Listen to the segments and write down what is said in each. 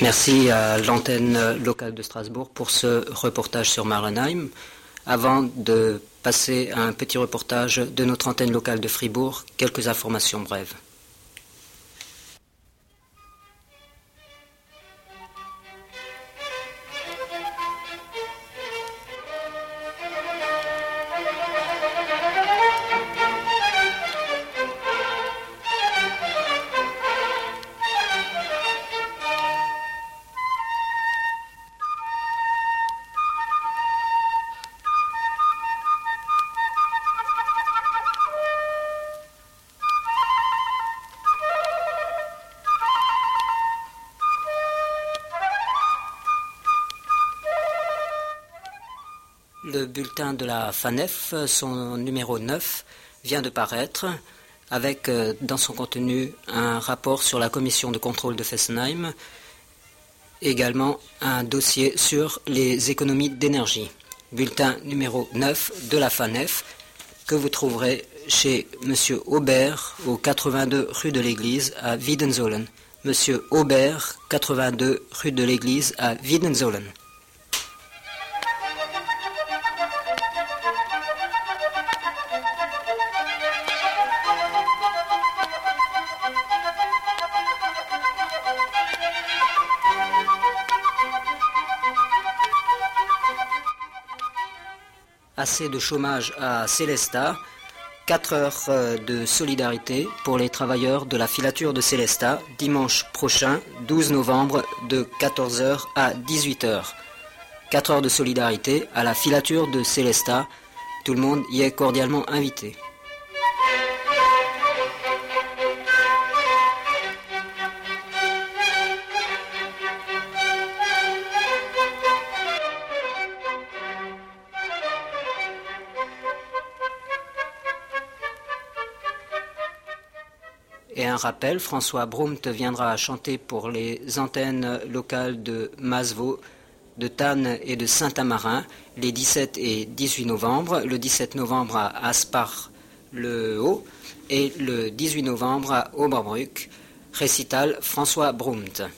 Merci à l'antenne locale de Strasbourg pour ce reportage sur Marlenheim. Avant de passer à un petit reportage de notre antenne locale de Fribourg, quelques informations brèves. Le bulletin de la FANEF, son numéro 9, vient de paraître avec euh, dans son contenu un rapport sur la commission de contrôle de Fessenheim, également un dossier sur les économies d'énergie. Bulletin numéro 9 de la FANEF que vous trouverez chez M. Aubert au 82 rue de l'Église à Wiedenzolen. Monsieur Aubert, 82 rue de l'Église à Wiedenzolen. Assez de chômage à Célestat, 4 heures euh, de solidarité pour les travailleurs de la filature de Célestat, dimanche prochain, 12 novembre, de 14h à 18h. 4 heures de solidarité à la filature de Célestat, tout le monde y est cordialement invité. Rappel, François Brumt viendra chanter pour les antennes locales de Masvaux, de Tannes et de Saint-Amarin les 17 et 18 novembre. Le 17 novembre à Aspar-le-Haut et le 18 novembre à Oberbruck. Récital François Brumt.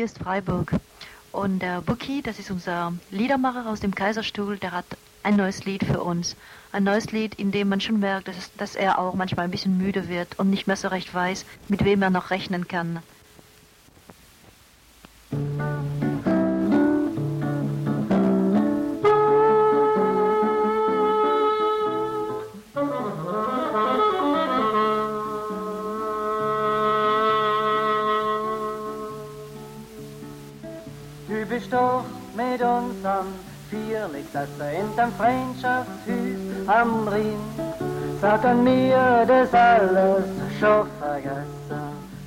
Hier ist Freiburg. Und der Buki, das ist unser Liedermacher aus dem Kaiserstuhl, der hat ein neues Lied für uns. Ein neues Lied, in dem man schon merkt, dass, dass er auch manchmal ein bisschen müde wird und nicht mehr so recht weiß, mit wem er noch rechnen kann. Freundschaftshus am Rhein. Sag an mir, das alles schon vergessen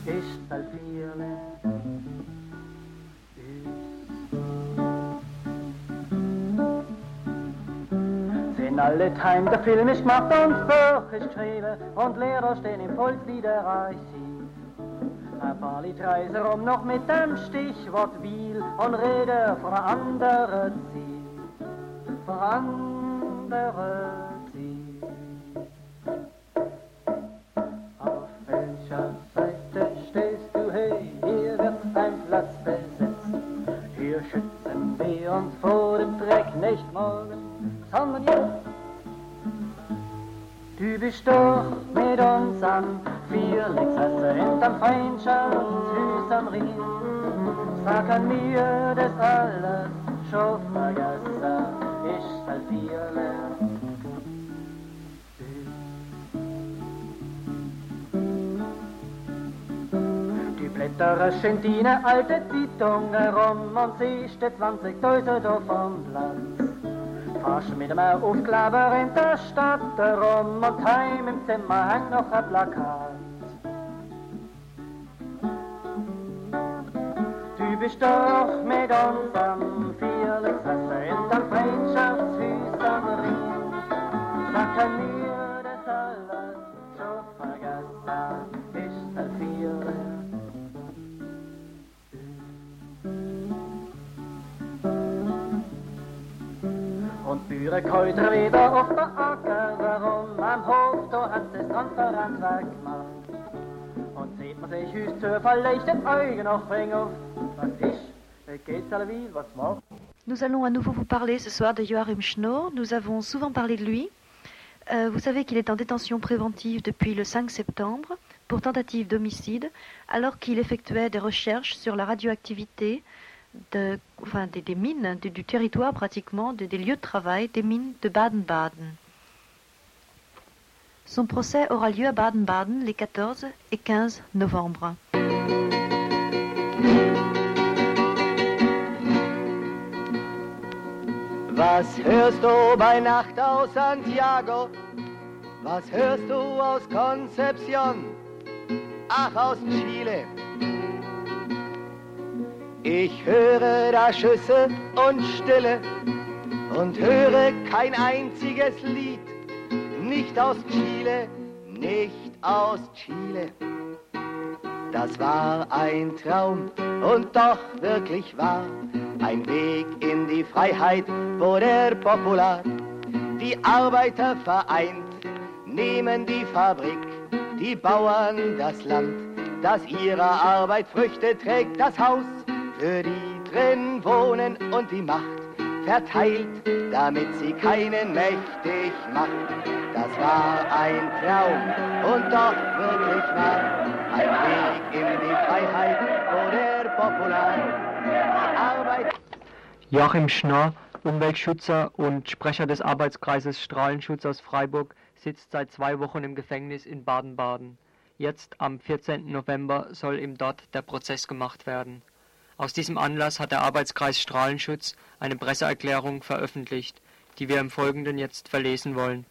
ist, weil viele Sind alle Time, der Film ist gemacht und ist geschrieben und Lehrer stehen im Volksliederarchiv. Ein paar Liedreise rum noch mit dem Stichwort Wiel und rede von einer anderen Ziel. Anderen Ziel. Auf welcher Seite stehst du? Hey, hier wird ein Platz besetzt. Hier schützen wir uns vor dem Dreck nicht morgen, sondern jetzt. Du bist doch mit uns am Vierlichsasse hinterm Freundschaftshus am Rhein. Sag an mir, Die in deine alte Zeitung herum und siehst die 20.000 auf vom Platz. Fast mit einem Aufkleber in der Stadt herum und heim im Zimmer hängt noch ein Plakat. Du bist doch mit unserem Nous allons à nouveau vous parler ce soir de Joachim Schnorr. Nous avons souvent parlé de lui. Euh, vous savez qu'il est en détention préventive depuis le 5 septembre pour tentative d'homicide, alors qu'il effectuait des recherches sur la radioactivité de, des, mines du, du territoire pratiquement, de- des lieux de travail des mines de Baden-Baden. Son procès aura lieu à Baden-Baden les 14 et 15 novembre. Was hörst du bei Nacht aus Santiago? Was hörst du aus Concepcion? Ach, aus Chile. Ich höre da Schüsse und Stille und höre kein einziges Lied. Nicht aus Chile, nicht aus Chile. Das war ein Traum und doch wirklich wahr. Ein Weg in die Freiheit, wo der Popular die Arbeiter vereint, nehmen die Fabrik, die Bauern das Land, das ihrer Arbeit Früchte trägt, das Haus, für die drin wohnen und die Macht verteilt, damit sie keinen mächtig macht. Das war ein Traum und doch wirklich wahr. Ein Weg in die Freiheit, wo der Popular Arbeit Joachim Schnorr, Umweltschützer und Sprecher des Arbeitskreises Strahlenschutz aus Freiburg, sitzt seit zwei Wochen im Gefängnis in Baden-Baden. Jetzt, am 14. November, soll ihm dort der Prozess gemacht werden. Aus diesem Anlass hat der Arbeitskreis Strahlenschutz eine Presseerklärung veröffentlicht, die wir im Folgenden jetzt verlesen wollen.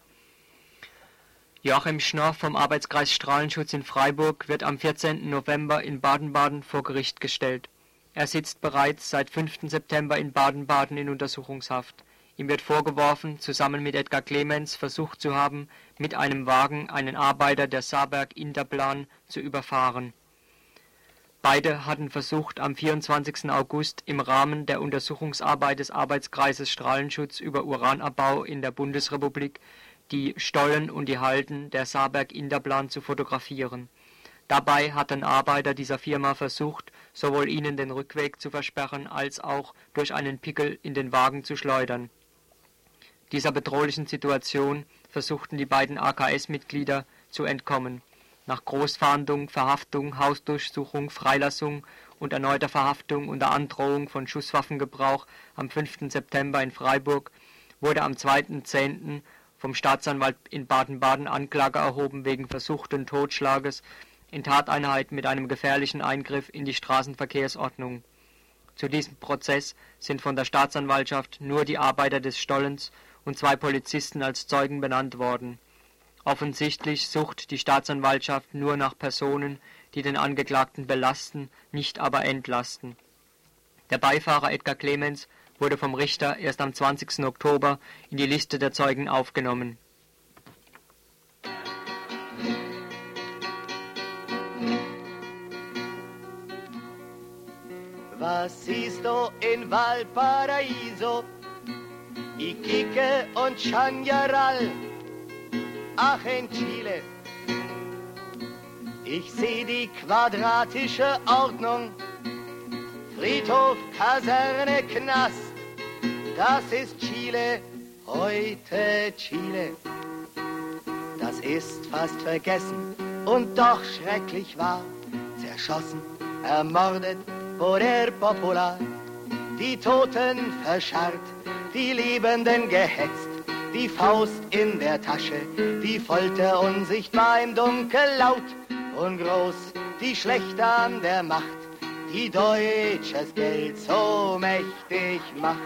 Joachim Schnorr vom Arbeitskreis Strahlenschutz in Freiburg wird am 14. November in Baden-Baden vor Gericht gestellt. Er sitzt bereits seit 5. September in Baden-Baden in Untersuchungshaft. Ihm wird vorgeworfen, zusammen mit Edgar Clemens versucht zu haben, mit einem Wagen einen Arbeiter der Saarberg Interplan zu überfahren. Beide hatten versucht, am 24. August im Rahmen der Untersuchungsarbeit des Arbeitskreises Strahlenschutz über Uranabbau in der Bundesrepublik die Stollen und die Halden der Saarberg Interplan zu fotografieren. Dabei hatten Arbeiter dieser Firma versucht, sowohl ihnen den Rückweg zu versperren, als auch durch einen Pickel in den Wagen zu schleudern. Dieser bedrohlichen Situation versuchten die beiden AKS-Mitglieder zu entkommen. Nach Großfahndung, Verhaftung, Hausdurchsuchung, Freilassung und erneuter Verhaftung unter Androhung von Schusswaffengebrauch am 5. September in Freiburg wurde am 2.10. vom Staatsanwalt in Baden-Baden Anklage erhoben wegen versuchten Totschlages in Tateinheit mit einem gefährlichen Eingriff in die Straßenverkehrsordnung. Zu diesem Prozess sind von der Staatsanwaltschaft nur die Arbeiter des Stollens und zwei Polizisten als Zeugen benannt worden. Offensichtlich sucht die Staatsanwaltschaft nur nach Personen, die den Angeklagten belasten, nicht aber entlasten. Der Beifahrer Edgar Clemens wurde vom Richter erst am 20. Oktober in die Liste der Zeugen aufgenommen. Was siehst du in Valparaiso? Iquique und Chañaral. Ach, Chile. Ich seh die quadratische Ordnung. Friedhof, Kaserne, Knast. Das ist Chile, heute Chile. Das ist fast vergessen und doch schrecklich wahr. Zerschossen, ermordet, Poder Popular. Die Toten verscharrt, die Liebenden gehetzt, die Faust in der Tasche, die Folter unsichtbar im Dunkel laut und groß, die Schlechter an der Macht, die deutsches Geld so mächtig macht.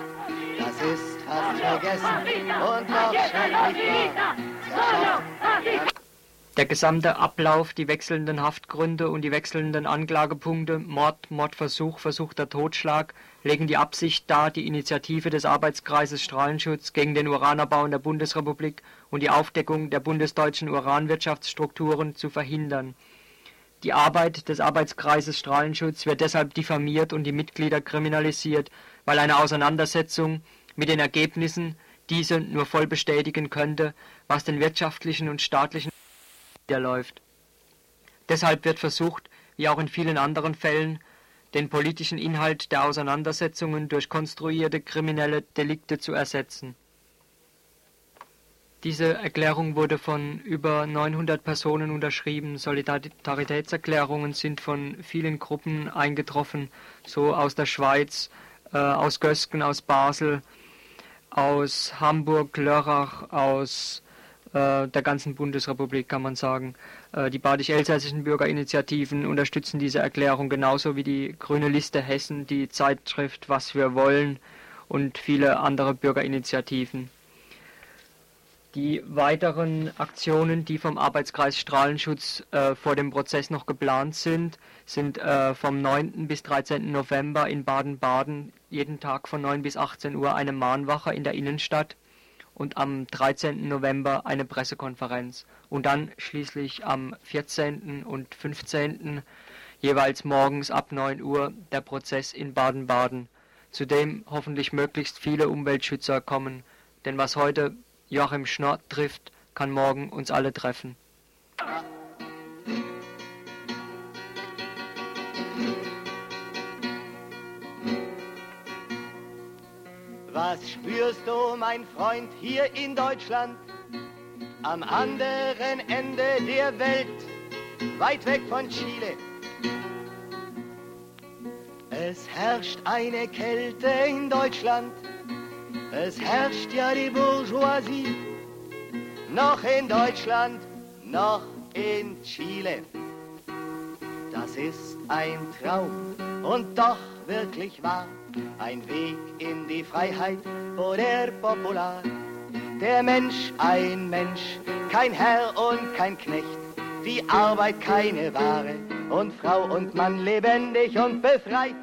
Das ist fast vergessen und noch schrecklich wahr. Der gesamte Ablauf, die wechselnden Haftgründe und die wechselnden Anklagepunkte, Mord, Mordversuch, versuchter Totschlag, legen die Absicht dar, die Initiative des Arbeitskreises Strahlenschutz gegen den Uranabbau in der Bundesrepublik und die Aufdeckung der bundesdeutschen Uranwirtschaftsstrukturen zu verhindern. Die Arbeit des Arbeitskreises Strahlenschutz wird deshalb diffamiert und die Mitglieder kriminalisiert, weil eine Auseinandersetzung mit den Ergebnissen diese nur voll bestätigen könnte, was den wirtschaftlichen und staatlichen läuft. Deshalb wird versucht, wie auch in vielen anderen Fällen, den politischen Inhalt der Auseinandersetzungen durch konstruierte kriminelle Delikte zu ersetzen. Diese Erklärung wurde von über 900 Personen unterschrieben. Solidaritätserklärungen sind von vielen Gruppen eingetroffen, so aus der Schweiz, äh, aus Gösgen, aus Basel, aus Hamburg, Lörrach, aus der ganzen Bundesrepublik, kann man sagen. Äh, die badisch-elsässischen Bürgerinitiativen unterstützen diese Erklärung genauso wie die Grüne Liste Hessen, die Zeitschrift Was wir wollen und viele andere Bürgerinitiativen. Die weiteren Aktionen, die vom Arbeitskreis Strahlenschutz äh, vor dem Prozess noch geplant sind, sind äh, vom 9. bis 13. November in Baden-Baden jeden Tag von 9 bis 18 Uhr eine Mahnwache in der Innenstadt und am 13. November eine Pressekonferenz und dann schließlich am 14. und 15. jeweils morgens ab 9 Uhr der Prozess in Baden-Baden, zu dem hoffentlich möglichst viele Umweltschützer kommen, denn was heute Joachim Schnorr trifft, kann morgen uns alle treffen. Was spürst du, mein Freund, hier in Deutschland? Am anderen Ende der Welt, weit weg von Chile. Es herrscht eine Kälte in Deutschland es herrscht ja die Bourgeoisie, noch in Deutschland, noch in Chile. Das ist ein Traum und doch wirklich wahr, ein Weg in die Freiheit oder Popular. Der Mensch ein Mensch, kein Herr und kein Knecht, die Arbeit keine Ware und Frau und Mann lebendig und befreit.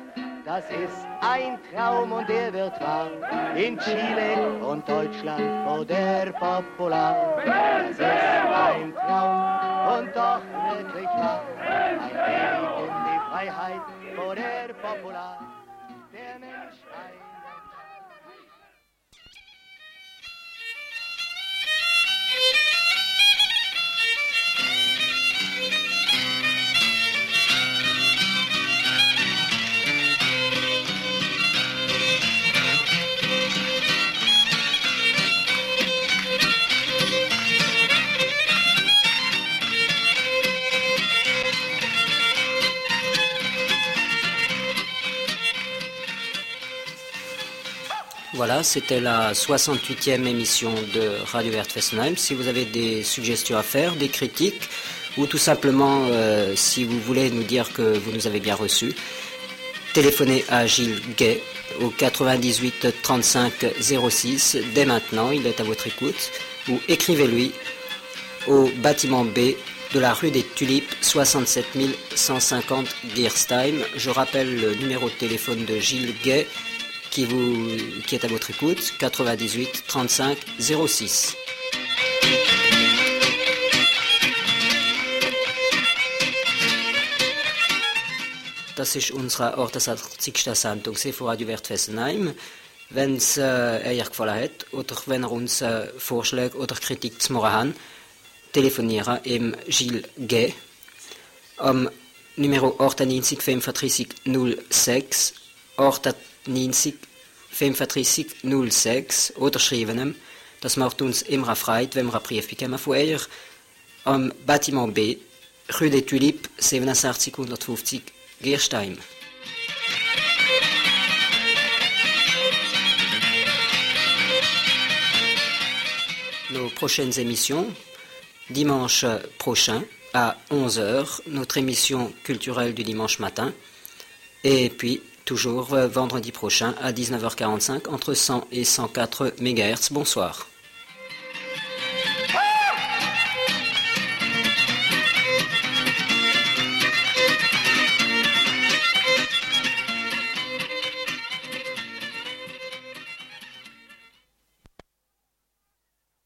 Das ist ein Traum und der wird wahr. In Chile und Deutschland vor der Popular. Das ist ein Traum und doch wirklich wahr. Ein Weg in die Freiheit vor Popular. Der Mensch ein Voilà, c'était la 68e émission de Radio Vert Fessenheim. Si vous avez des suggestions à faire, des critiques, ou tout simplement euh, si vous voulez nous dire que vous nous avez bien reçus, téléphonez à Gilles Gay au 98 35 06 dès maintenant, il est à votre écoute, ou écrivez-lui au bâtiment B de la rue des Tulipes, 67 150 Gearstheim. Je rappelle le numéro de téléphone de Gilles Gay, qui, vous, qui est à votre écoute, 98 35 06. Das ist unsere 68. Sendung von Radio Wert Fessenheim. Wenn es äh, euch gefallen hat oder wenn ihr uns äh, Vorschläge oder Kritik zu machen habt, telefonieren im Gilles Gay am Numero 98 35 06 90 35 06 oder schreiben ihm. Das macht uns immer Freude, wenn wir einen Brief bekommen von euch. Am Bâtiment B, Rue des Tulipes, 67 150 Gerstein. Nos prochaines émissions, dimanche prochain à 11h, notre émission culturelle du dimanche matin. Et puis, toujours vendredi prochain à 19h45 entre 100 et 104 MHz. Bonsoir.